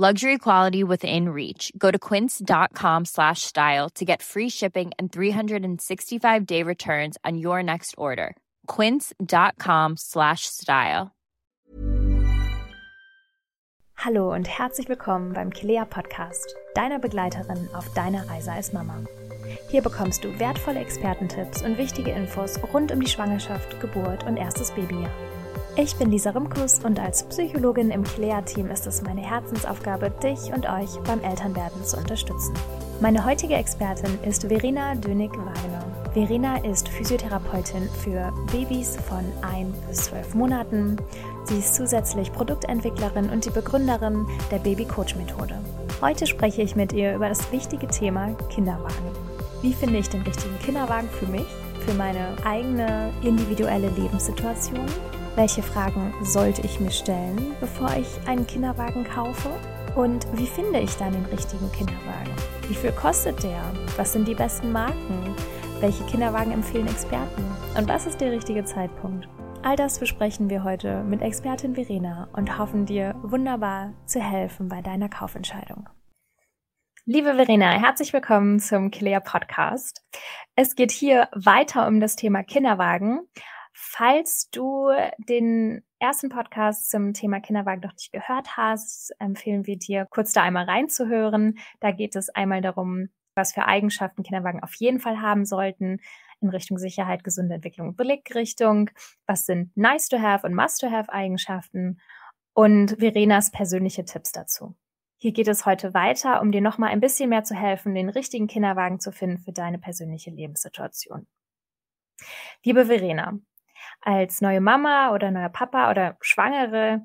Luxury quality within reach. Go to quince.com slash style to get free shipping and 365 day returns on your next order. Quince.com slash style. Hallo und herzlich willkommen beim Kilea Podcast, deiner Begleiterin auf deiner Reise als Mama. Hier bekommst du wertvolle Expertentipps und wichtige Infos rund um die Schwangerschaft, Geburt und erstes Babyjahr. Ich bin Lisa Rimkus und als Psychologin im Clea-Team ist es meine Herzensaufgabe, dich und euch beim Elternwerden zu unterstützen. Meine heutige Expertin ist Verena Dönig-Wagner. Verena ist Physiotherapeutin für Babys von 1 bis 12 Monaten. Sie ist zusätzlich Produktentwicklerin und die Begründerin der Baby-Coach-Methode. Heute spreche ich mit ihr über das wichtige Thema Kinderwagen. Wie finde ich den richtigen Kinderwagen für mich, für meine eigene individuelle Lebenssituation? Welche Fragen sollte ich mir stellen, bevor ich einen Kinderwagen kaufe? Und wie finde ich dann den richtigen Kinderwagen? Wie viel kostet der? Was sind die besten Marken? Welche Kinderwagen empfehlen Experten? Und was ist der richtige Zeitpunkt? All das besprechen wir heute mit Expertin Verena und hoffen dir wunderbar zu helfen bei deiner Kaufentscheidung. Liebe Verena, herzlich willkommen zum Clear Podcast. Es geht hier weiter um das Thema Kinderwagen Falls du den ersten Podcast zum Thema Kinderwagen noch nicht gehört hast, empfehlen wir dir, kurz da einmal reinzuhören. Da geht es einmal darum, was für Eigenschaften Kinderwagen auf jeden Fall haben sollten in Richtung Sicherheit, gesunde Entwicklung und Blickrichtung. Was sind nice to have und must to have Eigenschaften? Und Verenas persönliche Tipps dazu. Hier geht es heute weiter, um dir nochmal ein bisschen mehr zu helfen, den richtigen Kinderwagen zu finden für deine persönliche Lebenssituation. Liebe Verena, als neue Mama oder neuer Papa oder Schwangere,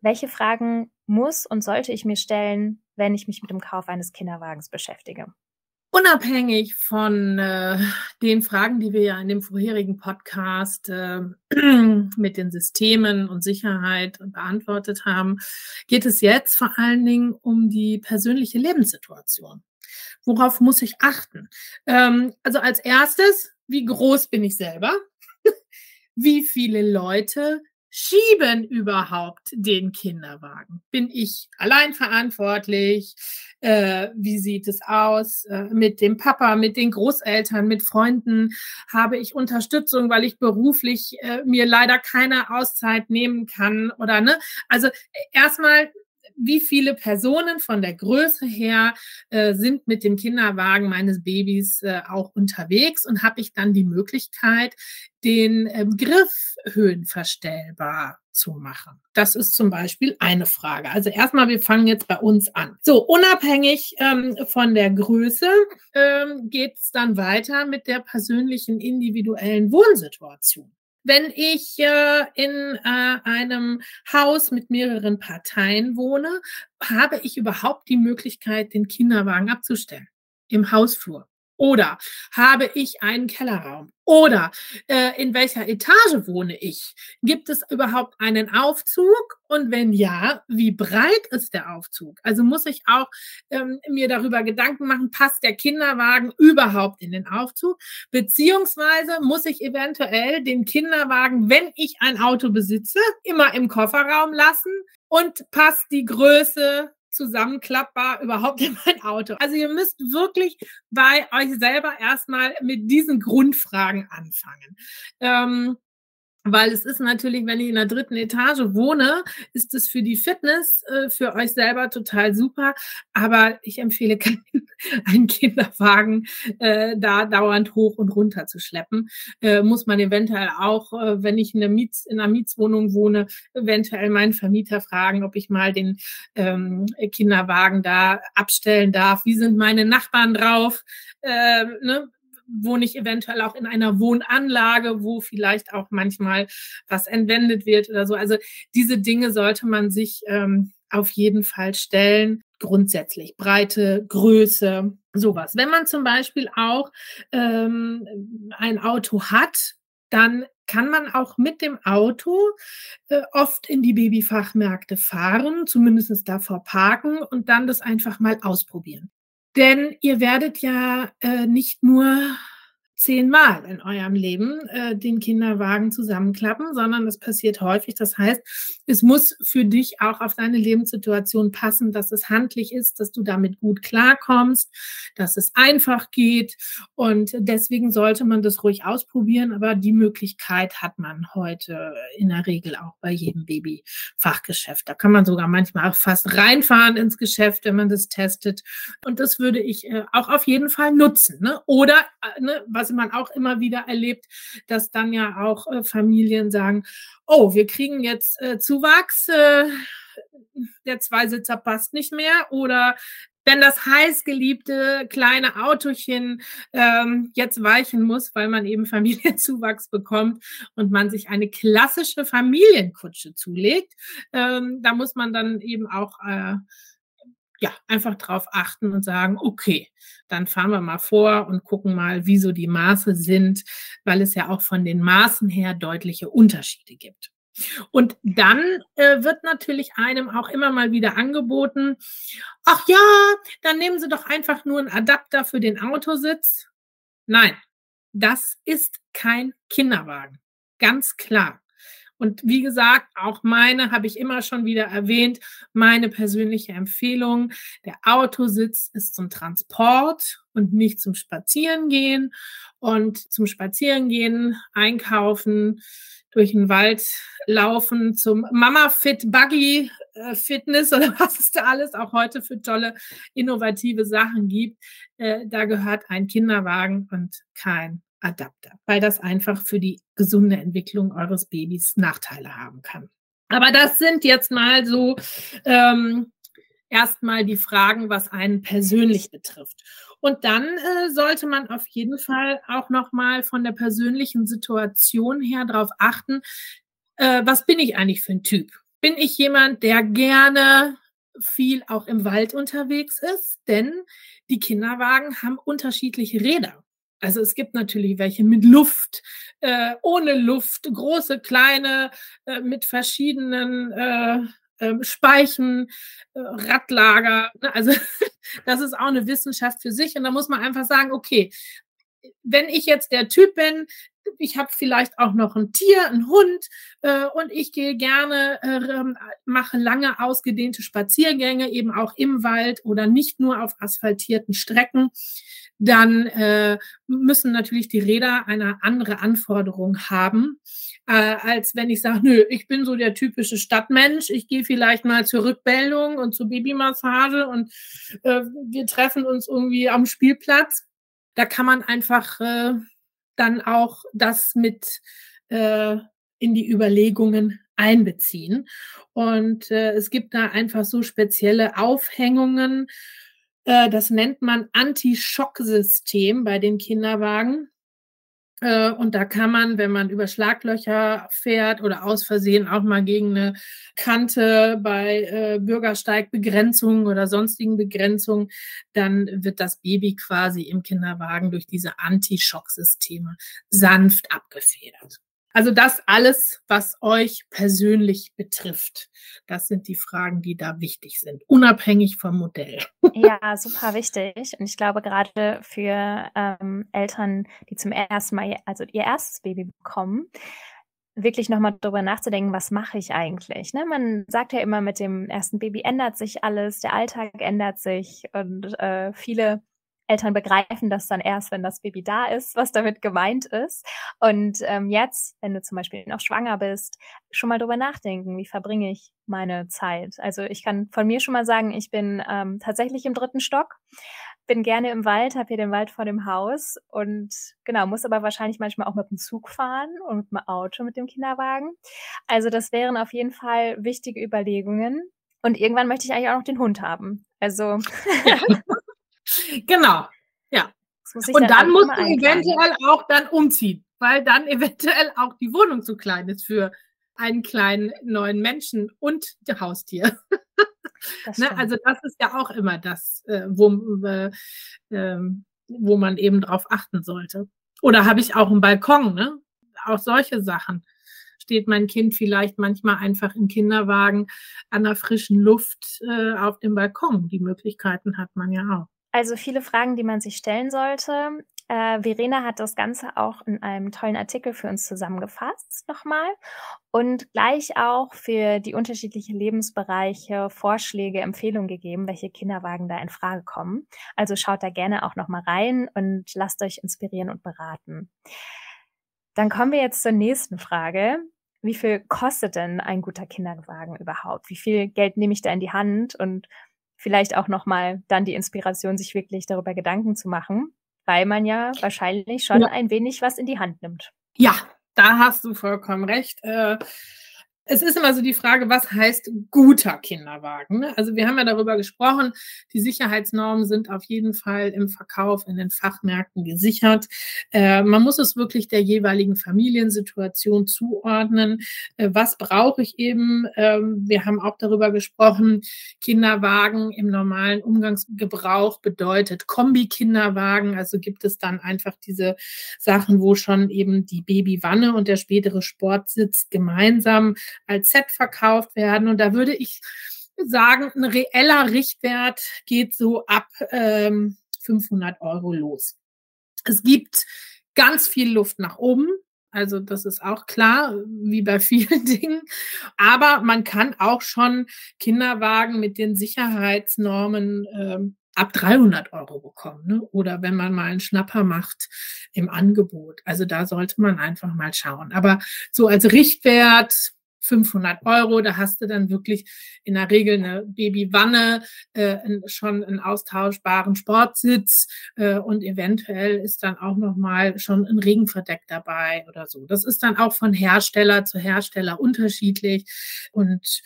welche Fragen muss und sollte ich mir stellen, wenn ich mich mit dem Kauf eines Kinderwagens beschäftige? Unabhängig von äh, den Fragen, die wir ja in dem vorherigen Podcast äh, mit den Systemen und Sicherheit beantwortet haben, geht es jetzt vor allen Dingen um die persönliche Lebenssituation. Worauf muss ich achten? Ähm, also als erstes, wie groß bin ich selber? Wie viele Leute schieben überhaupt den Kinderwagen? Bin ich allein verantwortlich? Äh, wie sieht es aus äh, mit dem Papa, mit den Großeltern, mit Freunden? Habe ich Unterstützung, weil ich beruflich äh, mir leider keine Auszeit nehmen kann oder ne? Also erstmal wie viele Personen von der Größe her äh, sind mit dem Kinderwagen meines Babys äh, auch unterwegs und habe ich dann die Möglichkeit, den ähm, Griff höhenverstellbar zu machen? Das ist zum Beispiel eine Frage. Also erstmal, wir fangen jetzt bei uns an. So, unabhängig ähm, von der Größe ähm, geht es dann weiter mit der persönlichen individuellen Wohnsituation. Wenn ich äh, in äh, einem Haus mit mehreren Parteien wohne, habe ich überhaupt die Möglichkeit, den Kinderwagen abzustellen im Hausflur. Oder habe ich einen Kellerraum? Oder äh, in welcher Etage wohne ich? Gibt es überhaupt einen Aufzug? Und wenn ja, wie breit ist der Aufzug? Also muss ich auch ähm, mir darüber Gedanken machen, passt der Kinderwagen überhaupt in den Aufzug? Beziehungsweise muss ich eventuell den Kinderwagen, wenn ich ein Auto besitze, immer im Kofferraum lassen? Und passt die Größe zusammenklappbar überhaupt in mein Auto? Also ihr müsst wirklich bei euch selber erstmal mit diesen Grundfragen anfangen. Ähm, Weil es ist natürlich, wenn ich in der dritten Etage wohne, ist es für die Fitness, äh, für euch selber total super. Aber ich empfehle keinen einen Kinderwagen äh, da dauernd hoch und runter zu schleppen. Äh, muss man eventuell auch, äh, wenn ich in, der Miets-, in einer Mietswohnung wohne, eventuell meinen Vermieter fragen, ob ich mal den ähm, Kinderwagen da abstellen darf. Wie sind meine Nachbarn drauf? Äh, ne? Wohne ich eventuell auch in einer Wohnanlage, wo vielleicht auch manchmal was entwendet wird oder so. Also diese Dinge sollte man sich ähm, auf jeden Fall stellen. Grundsätzlich Breite, Größe, sowas. Wenn man zum Beispiel auch ähm, ein Auto hat, dann kann man auch mit dem Auto äh, oft in die Babyfachmärkte fahren, zumindest davor parken und dann das einfach mal ausprobieren. Denn ihr werdet ja äh, nicht nur zehnmal in eurem Leben äh, den Kinderwagen zusammenklappen, sondern es passiert häufig. Das heißt, es muss für dich auch auf deine Lebenssituation passen, dass es handlich ist, dass du damit gut klarkommst, dass es einfach geht. Und deswegen sollte man das ruhig ausprobieren. Aber die Möglichkeit hat man heute in der Regel auch bei jedem Babyfachgeschäft. Da kann man sogar manchmal auch fast reinfahren ins Geschäft, wenn man das testet. Und das würde ich äh, auch auf jeden Fall nutzen. Ne? Oder äh, ne, was was man auch immer wieder erlebt, dass dann ja auch äh, Familien sagen, oh, wir kriegen jetzt äh, Zuwachs, äh, der Zweisitzer passt nicht mehr oder wenn das heißgeliebte kleine Autochen ähm, jetzt weichen muss, weil man eben Familienzuwachs bekommt und man sich eine klassische Familienkutsche zulegt, ähm, da muss man dann eben auch äh, ja, einfach drauf achten und sagen, okay, dann fahren wir mal vor und gucken mal, wieso die Maße sind, weil es ja auch von den Maßen her deutliche Unterschiede gibt. Und dann äh, wird natürlich einem auch immer mal wieder angeboten, ach ja, dann nehmen Sie doch einfach nur einen Adapter für den Autositz. Nein, das ist kein Kinderwagen. Ganz klar. Und wie gesagt, auch meine habe ich immer schon wieder erwähnt, meine persönliche Empfehlung. Der Autositz ist zum Transport und nicht zum Spazierengehen. Und zum Spazierengehen, einkaufen, durch den Wald laufen, zum Mama Fit Buggy äh, Fitness oder was es da alles auch heute für tolle innovative Sachen gibt. Äh, da gehört ein Kinderwagen und kein Adapter, weil das einfach für die gesunde Entwicklung eures Babys Nachteile haben kann. Aber das sind jetzt mal so ähm, erstmal die Fragen, was einen persönlich betrifft. Und dann äh, sollte man auf jeden Fall auch nochmal von der persönlichen Situation her darauf achten, äh, was bin ich eigentlich für ein Typ? Bin ich jemand, der gerne viel auch im Wald unterwegs ist? Denn die Kinderwagen haben unterschiedliche Räder. Also es gibt natürlich welche mit Luft, äh, ohne Luft, große, kleine, äh, mit verschiedenen äh, äh, Speichen, äh, Radlager. Ne? Also das ist auch eine Wissenschaft für sich. Und da muss man einfach sagen, okay, wenn ich jetzt der Typ bin, ich habe vielleicht auch noch ein Tier, ein Hund äh, und ich gehe gerne, äh, mache lange ausgedehnte Spaziergänge, eben auch im Wald oder nicht nur auf asphaltierten Strecken dann äh, müssen natürlich die Räder eine andere Anforderung haben, äh, als wenn ich sage, nö, ich bin so der typische Stadtmensch, ich gehe vielleicht mal zur Rückbildung und zur Babymassage und äh, wir treffen uns irgendwie am Spielplatz. Da kann man einfach äh, dann auch das mit äh, in die Überlegungen einbeziehen. Und äh, es gibt da einfach so spezielle Aufhängungen, äh, das nennt man Anti-Schock-System bei den Kinderwagen. Äh, und da kann man, wenn man über Schlaglöcher fährt oder aus Versehen auch mal gegen eine Kante bei äh, Bürgersteigbegrenzungen oder sonstigen Begrenzungen, dann wird das Baby quasi im Kinderwagen durch diese Anti-Schock-Systeme sanft abgefedert. Also das alles, was euch persönlich betrifft, das sind die Fragen, die da wichtig sind, unabhängig vom Modell. Ja, super wichtig. Und ich glaube gerade für ähm, Eltern, die zum ersten Mal, also ihr erstes Baby bekommen, wirklich nochmal darüber nachzudenken, was mache ich eigentlich? Ne? Man sagt ja immer, mit dem ersten Baby ändert sich alles, der Alltag ändert sich und äh, viele Eltern begreifen das dann erst, wenn das Baby da ist, was damit gemeint ist. Und ähm, jetzt, wenn du zum Beispiel noch schwanger bist, schon mal drüber nachdenken, wie verbringe ich meine Zeit. Also ich kann von mir schon mal sagen, ich bin ähm, tatsächlich im dritten Stock, bin gerne im Wald, habe hier den Wald vor dem Haus und genau, muss aber wahrscheinlich manchmal auch mit dem Zug fahren und mit dem Auto, mit dem Kinderwagen. Also das wären auf jeden Fall wichtige Überlegungen. Und irgendwann möchte ich eigentlich auch noch den Hund haben. Also ja. Genau, ja. Und dann, musst du eventuell auch dann umziehen, weil dann eventuell auch die Wohnung zu klein ist für einen kleinen neuen Menschen und Haustier. Das ne? Also das ist ja auch immer das, äh, wo, äh, ähm, wo man eben drauf achten sollte. Oder habe ich auch einen Balkon, ne? Auch solche Sachen. Steht mein Kind vielleicht manchmal einfach im Kinderwagen an der frischen Luft äh, auf dem Balkon. Die Möglichkeiten hat man ja auch. Also viele Fragen, die man sich stellen sollte. Äh, Verena hat das Ganze auch in einem tollen Artikel für uns zusammengefasst nochmal und gleich auch für die unterschiedlichen Lebensbereiche Vorschläge, Empfehlungen gegeben, welche Kinderwagen da in Frage kommen. Also schaut da gerne auch nochmal rein und lasst euch inspirieren und beraten. Dann kommen wir jetzt zur nächsten Frage. Wie viel kostet denn ein guter Kinderwagen überhaupt? Wie viel Geld nehme ich da in die Hand und vielleicht auch nochmal dann die Inspiration, sich wirklich darüber Gedanken zu machen, weil man ja wahrscheinlich schon ja. ein wenig was in die Hand nimmt. Ja, da hast du vollkommen recht. Äh, es ist immer so die Frage, was heißt guter Kinderwagen? Ne? Also wir haben ja darüber gesprochen, die Sicherheitsnormen sind auf jeden Fall im Verkauf in den Fachmärkten gesichert. Äh, man muss es wirklich der jeweiligen Familiensituation zuordnen. Äh, was brauche ich eben? Ähm, wir haben auch darüber gesprochen, Kinderwagen im normalen Umgangsgebrauch bedeutet Kombi-Kinderwagen. Also gibt es dann einfach diese Sachen, wo schon eben die Babywanne und der spätere Sportsitz gemeinsam als Set verkauft werden. Und da würde ich sagen, ein reeller Richtwert geht so ab ähm, 500 Euro los. Es gibt ganz viel Luft nach oben. Also das ist auch klar, wie bei vielen Dingen. Aber man kann auch schon Kinderwagen mit den Sicherheitsnormen ähm, ab 300 Euro bekommen. Ne? Oder wenn man mal einen Schnapper macht im Angebot. Also da sollte man einfach mal schauen. Aber so als Richtwert 500 Euro. Da hast du dann wirklich in der Regel eine Babywanne, äh, schon einen austauschbaren Sportsitz äh, und eventuell ist dann auch noch mal schon ein Regenverdeck dabei oder so. Das ist dann auch von Hersteller zu Hersteller unterschiedlich und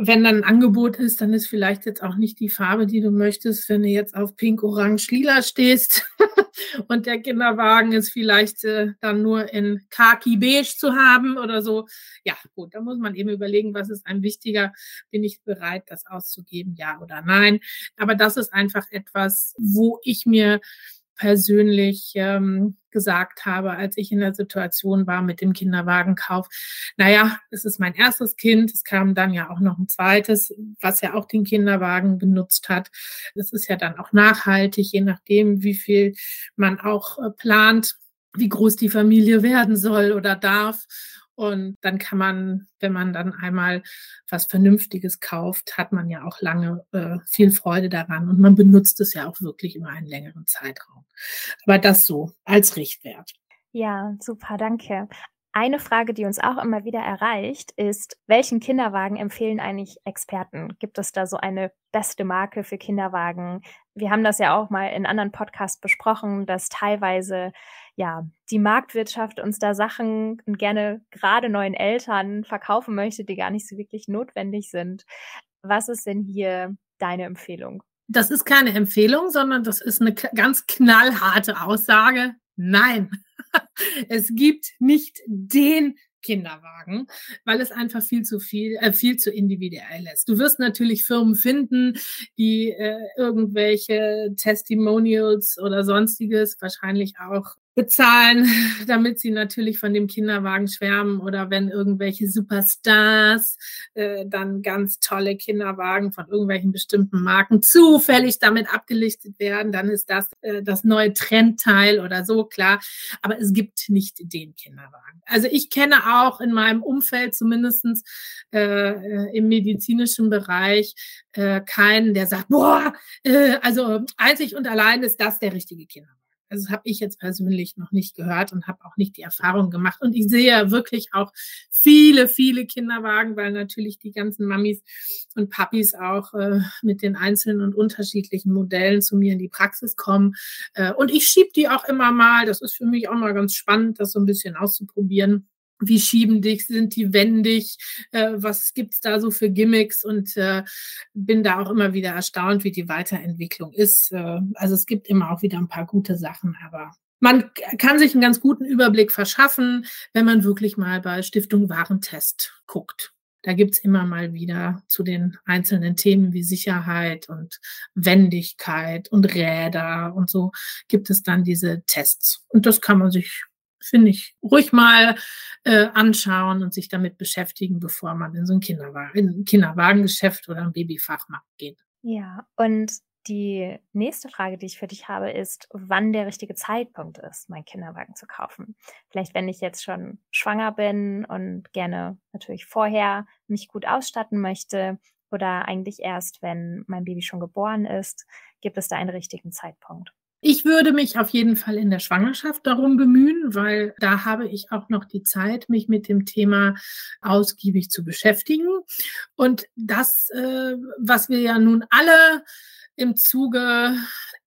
wenn dann ein Angebot ist, dann ist vielleicht jetzt auch nicht die Farbe, die du möchtest, wenn du jetzt auf Pink, Orange, Lila stehst und der Kinderwagen ist vielleicht äh, dann nur in Khaki Beige zu haben oder so. Ja, gut, da muss man eben überlegen, was ist einem wichtiger? Bin ich bereit, das auszugeben, ja oder nein? Aber das ist einfach etwas, wo ich mir persönlich ähm, gesagt habe, als ich in der Situation war mit dem Kinderwagenkauf. Naja, es ist mein erstes Kind. Es kam dann ja auch noch ein zweites, was ja auch den Kinderwagen benutzt hat. Das ist ja dann auch nachhaltig, je nachdem, wie viel man auch äh, plant, wie groß die Familie werden soll oder darf. Und dann kann man, wenn man dann einmal was Vernünftiges kauft, hat man ja auch lange äh, viel Freude daran und man benutzt es ja auch wirklich über einen längeren Zeitraum. Aber das so als Richtwert. Ja, super, danke. Eine Frage, die uns auch immer wieder erreicht, ist, welchen Kinderwagen empfehlen eigentlich Experten? Gibt es da so eine beste Marke für Kinderwagen? Wir haben das ja auch mal in anderen Podcasts besprochen, dass teilweise ja die Marktwirtschaft uns da Sachen gerne gerade neuen Eltern verkaufen möchte, die gar nicht so wirklich notwendig sind. Was ist denn hier deine Empfehlung? Das ist keine Empfehlung, sondern das ist eine ganz knallharte Aussage. Nein, es gibt nicht den Kinderwagen, weil es einfach viel zu viel, äh, viel zu individuell ist. Du wirst natürlich Firmen finden, die äh, irgendwelche Testimonials oder sonstiges, wahrscheinlich auch bezahlen, damit sie natürlich von dem Kinderwagen schwärmen oder wenn irgendwelche Superstars äh, dann ganz tolle Kinderwagen von irgendwelchen bestimmten Marken zufällig damit abgelichtet werden, dann ist das äh, das neue Trendteil oder so, klar. Aber es gibt nicht den Kinderwagen. Also ich kenne auch in meinem Umfeld zumindestens äh, äh, im medizinischen Bereich äh, keinen, der sagt, boah, äh, also einzig und allein ist das der richtige Kinderwagen. Also habe ich jetzt persönlich noch nicht gehört und habe auch nicht die Erfahrung gemacht. Und ich sehe ja wirklich auch viele, viele Kinderwagen, weil natürlich die ganzen Mamis und Papis auch äh, mit den einzelnen und unterschiedlichen Modellen zu mir in die Praxis kommen. Äh, und ich schieb die auch immer mal. Das ist für mich auch mal ganz spannend, das so ein bisschen auszuprobieren wie schieben dich, sind die wendig, äh, was gibt's da so für Gimmicks und äh, bin da auch immer wieder erstaunt, wie die Weiterentwicklung ist. Äh, also es gibt immer auch wieder ein paar gute Sachen, aber man kann sich einen ganz guten Überblick verschaffen, wenn man wirklich mal bei Stiftung Warentest guckt. Da gibt's immer mal wieder zu den einzelnen Themen wie Sicherheit und Wendigkeit und Räder und so gibt es dann diese Tests. Und das kann man sich finde ich, ruhig mal äh, anschauen und sich damit beschäftigen, bevor man in so ein Kinderwagen, in ein Kinderwagengeschäft oder ein Babyfachmarkt geht. Ja, und die nächste Frage, die ich für dich habe, ist, wann der richtige Zeitpunkt ist, meinen Kinderwagen zu kaufen. Vielleicht, wenn ich jetzt schon schwanger bin und gerne natürlich vorher mich gut ausstatten möchte oder eigentlich erst, wenn mein Baby schon geboren ist, gibt es da einen richtigen Zeitpunkt. Ich würde mich auf jeden Fall in der Schwangerschaft darum bemühen, weil da habe ich auch noch die Zeit, mich mit dem Thema ausgiebig zu beschäftigen. Und das, äh, was wir ja nun alle im Zuge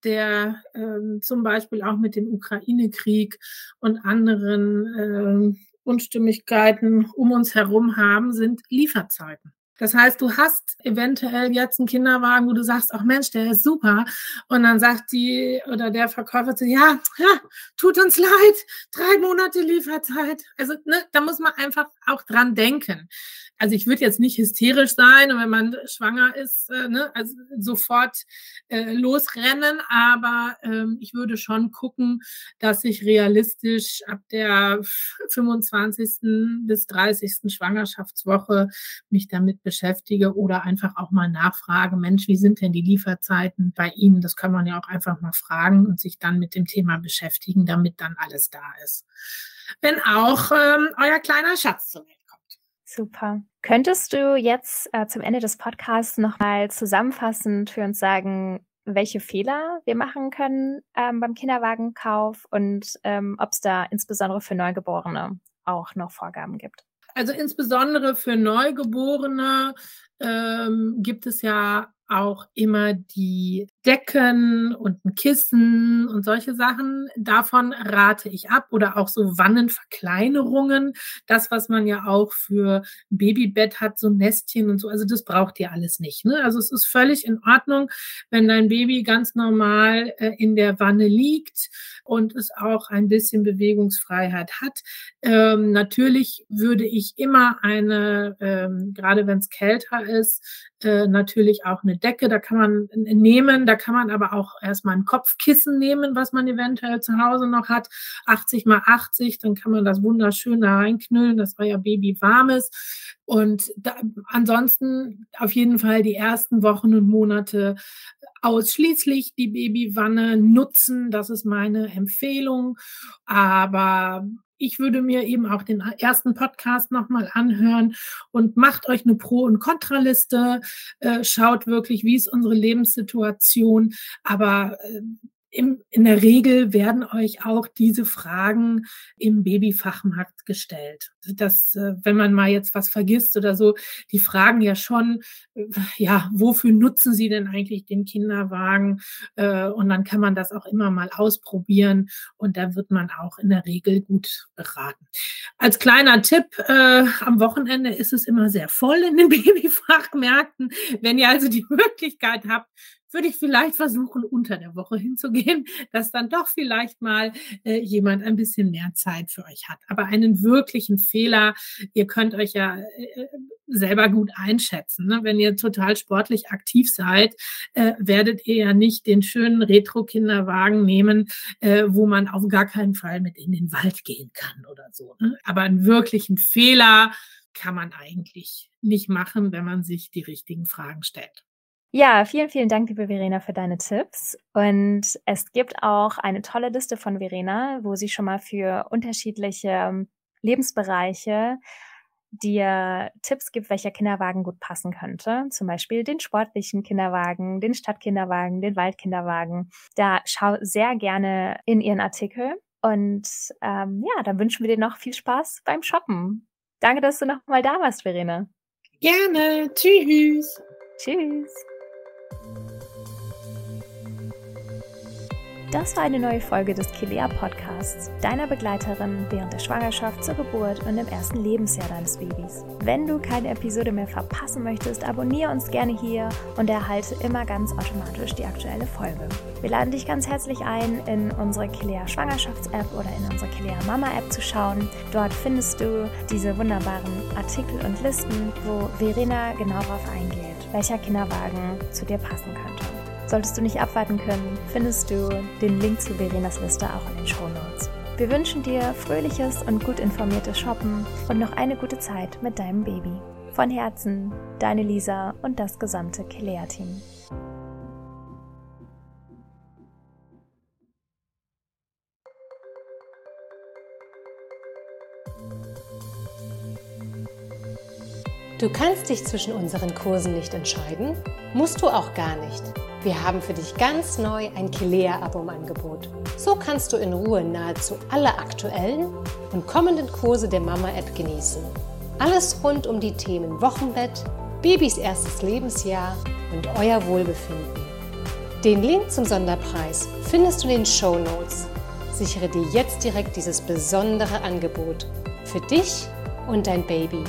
der äh, zum Beispiel auch mit dem Ukraine-Krieg und anderen äh, Unstimmigkeiten um uns herum haben, sind Lieferzeiten. Das heißt, du hast eventuell jetzt einen Kinderwagen, wo du sagst, ach Mensch, der ist super. Und dann sagt die oder der Verkäufer zu, ja, ja, tut uns leid, drei Monate Lieferzeit. Also ne, da muss man einfach auch dran denken also ich würde jetzt nicht hysterisch sein und wenn man schwanger ist, äh, ne, also sofort äh, losrennen, aber ähm, ich würde schon gucken, dass ich realistisch ab der 25. bis 30. Schwangerschaftswoche mich damit beschäftige oder einfach auch mal nachfrage, Mensch, wie sind denn die Lieferzeiten bei Ihnen? Das kann man ja auch einfach mal fragen und sich dann mit dem Thema beschäftigen, damit dann alles da ist. Wenn auch ähm, euer kleiner Schatz zur Welt Super. Könntest du jetzt äh, zum Ende des Podcasts nochmal zusammenfassend für uns sagen, welche Fehler wir machen können ähm, beim Kinderwagenkauf und ähm, ob es da insbesondere für Neugeborene auch noch Vorgaben gibt? Also insbesondere für Neugeborene ähm, gibt es ja auch immer die Decken und ein Kissen und solche Sachen. Davon rate ich ab oder auch so Wannenverkleinerungen. Das, was man ja auch für ein Babybett hat, so Nestchen und so. Also das braucht ihr alles nicht. Ne? Also es ist völlig in Ordnung, wenn dein Baby ganz normal äh, in der Wanne liegt und es auch ein bisschen Bewegungsfreiheit hat. Ähm, natürlich würde ich immer eine, ähm, gerade wenn es kälter ist, äh, natürlich auch eine Decke. Da kann man nehmen, da kann man aber auch erstmal ein Kopfkissen nehmen, was man eventuell zu Hause noch hat. 80 mal 80, dann kann man das wunderschön da reinknüllen, dass euer Baby warm ist. Und da, ansonsten auf jeden Fall die ersten Wochen und Monate ausschließlich die Babywanne nutzen. Das ist meine Empfehlung. Aber ich würde mir eben auch den ersten Podcast nochmal anhören. Und macht euch eine Pro- und Kontraliste, äh, schaut wirklich, wie ist unsere Lebenssituation, aber äh, im, in der Regel werden euch auch diese Fragen im Babyfachmarkt gestellt. Dass, äh, wenn man mal jetzt was vergisst oder so, die fragen ja schon, äh, ja, wofür nutzen sie denn eigentlich den Kinderwagen? Äh, und dann kann man das auch immer mal ausprobieren und da wird man auch in der Regel gut beraten. Als kleiner Tipp, äh, am Wochenende ist es immer sehr voll in den Babyfachmärkten. Wenn ihr also die Möglichkeit habt, würde ich vielleicht versuchen, unter der Woche hinzugehen, dass dann doch vielleicht mal äh, jemand ein bisschen mehr Zeit für euch hat. Aber einen wirklichen Fehler, ihr könnt euch ja äh, selber gut einschätzen. Ne? Wenn ihr total sportlich aktiv seid, äh, werdet ihr ja nicht den schönen Retro-Kinderwagen nehmen, äh, wo man auf gar keinen Fall mit in den Wald gehen kann oder so. Ne? Aber einen wirklichen Fehler kann man eigentlich nicht machen, wenn man sich die richtigen Fragen stellt. Ja, vielen, vielen Dank, liebe Verena, für deine Tipps. Und es gibt auch eine tolle Liste von Verena, wo sie schon mal für unterschiedliche ähm, Lebensbereiche dir Tipps gibt, welcher Kinderwagen gut passen könnte. Zum Beispiel den sportlichen Kinderwagen, den Stadtkinderwagen, den Waldkinderwagen. Da schau sehr gerne in ihren Artikel. Und ähm, ja, dann wünschen wir dir noch viel Spaß beim Shoppen. Danke, dass du noch mal da warst, Verena. Gerne. Tschüss. Tschüss. Das war eine neue Folge des Kilea Podcasts, deiner Begleiterin während der Schwangerschaft, zur Geburt und im ersten Lebensjahr deines Babys. Wenn du keine Episode mehr verpassen möchtest, abonniere uns gerne hier und erhalte immer ganz automatisch die aktuelle Folge. Wir laden dich ganz herzlich ein, in unsere Kilea Schwangerschafts-App oder in unsere Kilea Mama-App zu schauen. Dort findest du diese wunderbaren Artikel und Listen, wo Verena genau darauf eingeht, welcher Kinderwagen zu dir passen könnte. Solltest du nicht abwarten können, findest du den Link zu Verenas Liste auch in den Show Notes. Wir wünschen dir fröhliches und gut informiertes Shoppen und noch eine gute Zeit mit deinem Baby. Von Herzen, deine Lisa und das gesamte Kilea-Team. Du kannst dich zwischen unseren Kursen nicht entscheiden? Musst du auch gar nicht. Wir haben für dich ganz neu ein Kilea-Abo im Angebot. So kannst du in Ruhe nahezu alle aktuellen und kommenden Kurse der Mama-App genießen. Alles rund um die Themen Wochenbett, Babys erstes Lebensjahr und euer Wohlbefinden. Den Link zum Sonderpreis findest du in den Show Notes. Sichere dir jetzt direkt dieses besondere Angebot für dich und dein Baby.